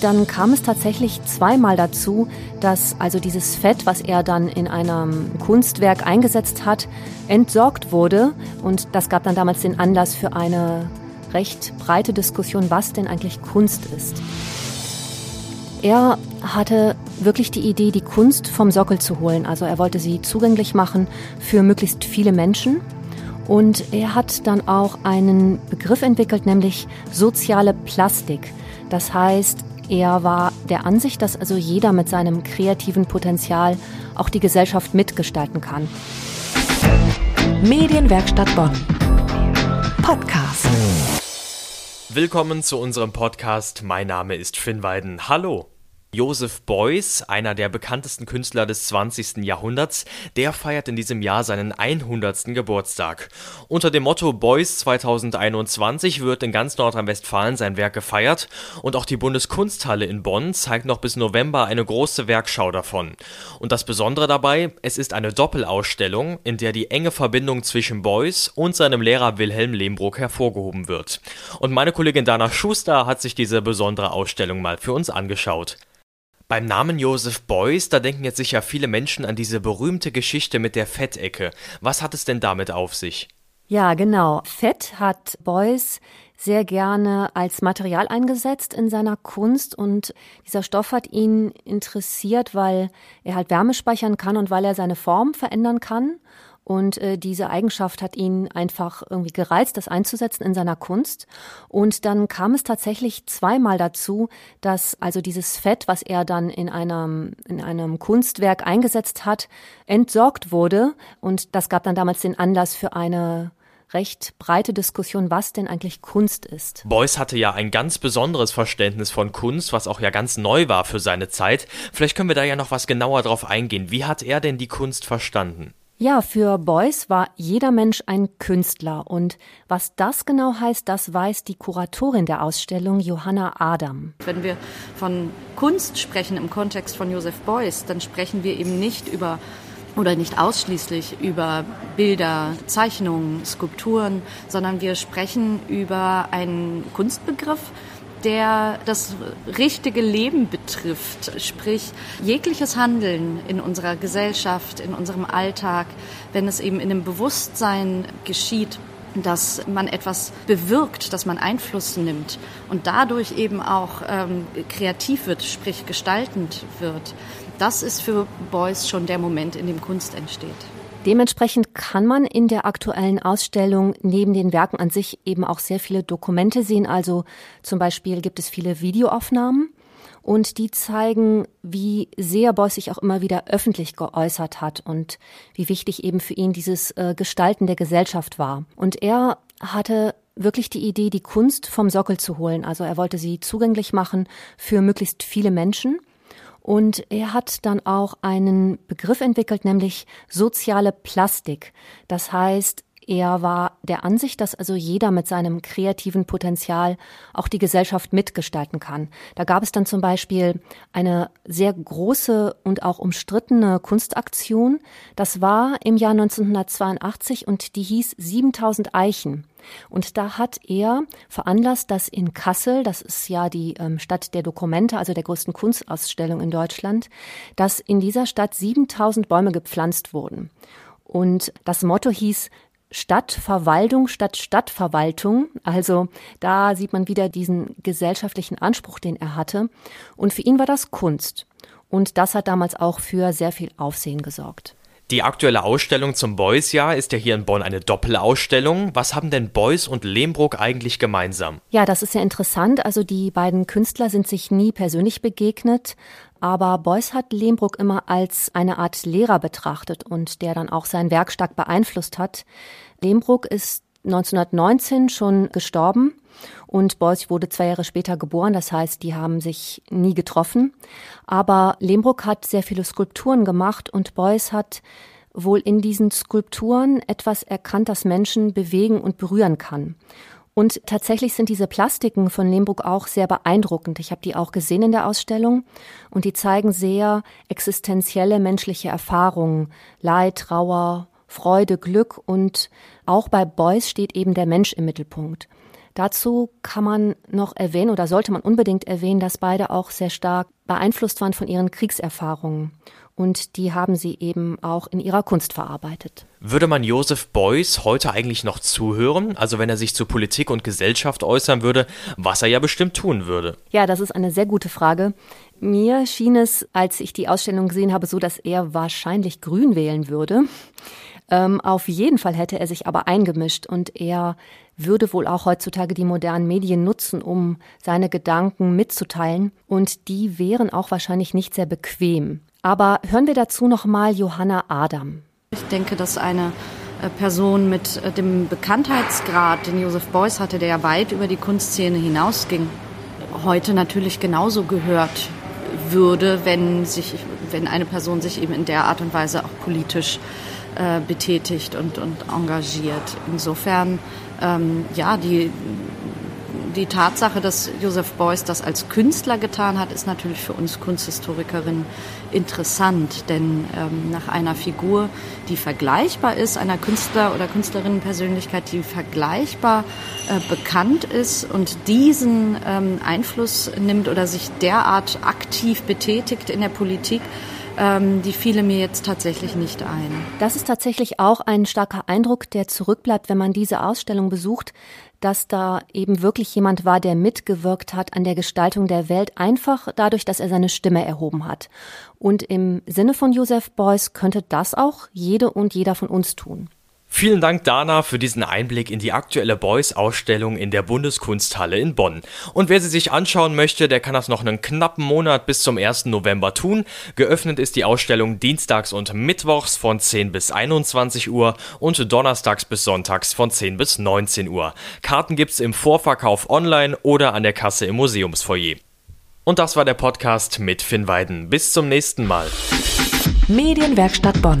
dann kam es tatsächlich zweimal dazu, dass also dieses Fett, was er dann in einem Kunstwerk eingesetzt hat, entsorgt wurde. Und das gab dann damals den Anlass für eine recht breite Diskussion, was denn eigentlich Kunst ist. Er hatte wirklich die Idee, die Kunst vom Sockel zu holen. Also er wollte sie zugänglich machen für möglichst viele Menschen. Und er hat dann auch einen Begriff entwickelt, nämlich soziale Plastik. Das heißt, er war der Ansicht, dass also jeder mit seinem kreativen Potenzial auch die Gesellschaft mitgestalten kann. Medienwerkstatt Bonn. Podcast. Willkommen zu unserem Podcast. Mein Name ist Finn Weiden. Hallo. Joseph Beuys, einer der bekanntesten Künstler des 20. Jahrhunderts, der feiert in diesem Jahr seinen 100. Geburtstag. Unter dem Motto Beuys 2021 wird in ganz Nordrhein-Westfalen sein Werk gefeiert und auch die Bundeskunsthalle in Bonn zeigt noch bis November eine große Werkschau davon. Und das Besondere dabei, es ist eine Doppelausstellung, in der die enge Verbindung zwischen Beuys und seinem Lehrer Wilhelm Lehmbruck hervorgehoben wird. Und meine Kollegin Dana Schuster hat sich diese besondere Ausstellung mal für uns angeschaut. Beim Namen Joseph Beuys, da denken jetzt sicher viele Menschen an diese berühmte Geschichte mit der Fettecke. Was hat es denn damit auf sich? Ja, genau. Fett hat Beuys sehr gerne als Material eingesetzt in seiner Kunst und dieser Stoff hat ihn interessiert, weil er halt Wärme speichern kann und weil er seine Form verändern kann und äh, diese Eigenschaft hat ihn einfach irgendwie gereizt, das einzusetzen in seiner Kunst. Und dann kam es tatsächlich zweimal dazu, dass also dieses Fett, was er dann in einem, in einem Kunstwerk eingesetzt hat, entsorgt wurde. Und das gab dann damals den Anlass für eine recht breite Diskussion, was denn eigentlich Kunst ist. Beuys hatte ja ein ganz besonderes Verständnis von Kunst, was auch ja ganz neu war für seine Zeit. Vielleicht können wir da ja noch was genauer drauf eingehen. Wie hat er denn die Kunst verstanden? Ja, für Beuys war jeder Mensch ein Künstler. Und was das genau heißt, das weiß die Kuratorin der Ausstellung, Johanna Adam. Wenn wir von Kunst sprechen im Kontext von Joseph Beuys, dann sprechen wir eben nicht über oder nicht ausschließlich über Bilder, Zeichnungen, Skulpturen, sondern wir sprechen über einen Kunstbegriff, der das richtige Leben betrifft, sprich jegliches Handeln in unserer Gesellschaft, in unserem Alltag, wenn es eben in dem Bewusstsein geschieht, dass man etwas bewirkt, dass man Einfluss nimmt und dadurch eben auch ähm, kreativ wird, sprich gestaltend wird. Das ist für Beuys schon der Moment, in dem Kunst entsteht. Dementsprechend kann man in der aktuellen Ausstellung neben den Werken an sich eben auch sehr viele Dokumente sehen. Also zum Beispiel gibt es viele Videoaufnahmen und die zeigen, wie sehr Beuys sich auch immer wieder öffentlich geäußert hat und wie wichtig eben für ihn dieses äh, Gestalten der Gesellschaft war. Und er hatte wirklich die Idee, die Kunst vom Sockel zu holen. Also er wollte sie zugänglich machen für möglichst viele Menschen. Und er hat dann auch einen Begriff entwickelt, nämlich soziale Plastik. Das heißt, er war der Ansicht, dass also jeder mit seinem kreativen Potenzial auch die Gesellschaft mitgestalten kann. Da gab es dann zum Beispiel eine sehr große und auch umstrittene Kunstaktion. Das war im Jahr 1982 und die hieß 7000 Eichen. Und da hat er veranlasst, dass in Kassel, das ist ja die ähm, Stadt der Dokumente, also der größten Kunstausstellung in Deutschland, dass in dieser Stadt 7000 Bäume gepflanzt wurden. Und das Motto hieß Stadtverwaltung statt Stadtverwaltung. Also da sieht man wieder diesen gesellschaftlichen Anspruch, den er hatte. Und für ihn war das Kunst. Und das hat damals auch für sehr viel Aufsehen gesorgt. Die aktuelle Ausstellung zum Beuys-Jahr ist ja hier in Bonn eine Doppelausstellung. Was haben denn Beuys und Lehmbruck eigentlich gemeinsam? Ja, das ist ja interessant. Also die beiden Künstler sind sich nie persönlich begegnet, aber Beuys hat Lehmbruck immer als eine Art Lehrer betrachtet und der dann auch sein Werk stark beeinflusst hat. Lehmbruck ist 1919 schon gestorben und Beuys wurde zwei Jahre später geboren, das heißt, die haben sich nie getroffen. Aber Lehmbruck hat sehr viele Skulpturen gemacht und Beuys hat wohl in diesen Skulpturen etwas erkannt, das Menschen bewegen und berühren kann. Und tatsächlich sind diese Plastiken von Lehmbruck auch sehr beeindruckend. Ich habe die auch gesehen in der Ausstellung und die zeigen sehr existenzielle menschliche Erfahrungen, Leid, Trauer, Freude, Glück und auch bei Beuys steht eben der Mensch im Mittelpunkt. Dazu kann man noch erwähnen oder sollte man unbedingt erwähnen, dass beide auch sehr stark beeinflusst waren von ihren Kriegserfahrungen und die haben sie eben auch in ihrer Kunst verarbeitet. Würde man Joseph Beuys heute eigentlich noch zuhören? Also wenn er sich zu Politik und Gesellschaft äußern würde, was er ja bestimmt tun würde. Ja, das ist eine sehr gute Frage. Mir schien es, als ich die Ausstellung gesehen habe, so, dass er wahrscheinlich grün wählen würde. Ähm, auf jeden Fall hätte er sich aber eingemischt und er würde wohl auch heutzutage die modernen Medien nutzen, um seine Gedanken mitzuteilen. Und die wären auch wahrscheinlich nicht sehr bequem. Aber hören wir dazu nochmal Johanna Adam. Ich denke, dass eine äh, Person mit äh, dem Bekanntheitsgrad, den Joseph Beuys hatte, der ja weit über die Kunstszene hinausging, heute natürlich genauso gehört würde, wenn sich, wenn eine Person sich eben in der Art und Weise auch politisch äh, betätigt und, und engagiert. Insofern, ähm, ja, die, die Tatsache, dass Joseph Beuys das als Künstler getan hat, ist natürlich für uns Kunsthistorikerinnen interessant, denn ähm, nach einer Figur, die vergleichbar ist, einer Künstler- oder Künstlerinnenpersönlichkeit, die vergleichbar äh, bekannt ist und diesen ähm, Einfluss nimmt oder sich derart aktiv betätigt in der Politik, ähm, die fiele mir jetzt tatsächlich nicht ein. Das ist tatsächlich auch ein starker Eindruck, der zurückbleibt, wenn man diese Ausstellung besucht, dass da eben wirklich jemand war, der mitgewirkt hat an der Gestaltung der Welt, einfach dadurch, dass er seine Stimme erhoben hat. Und im Sinne von Joseph Beuys könnte das auch jede und jeder von uns tun. Vielen Dank, Dana, für diesen Einblick in die aktuelle Beuys-Ausstellung in der Bundeskunsthalle in Bonn. Und wer sie sich anschauen möchte, der kann das noch einen knappen Monat bis zum 1. November tun. Geöffnet ist die Ausstellung dienstags und mittwochs von 10 bis 21 Uhr und donnerstags bis sonntags von 10 bis 19 Uhr. Karten gibt's im Vorverkauf online oder an der Kasse im Museumsfoyer. Und das war der Podcast mit Finn Weiden. Bis zum nächsten Mal. Medienwerkstatt Bonn.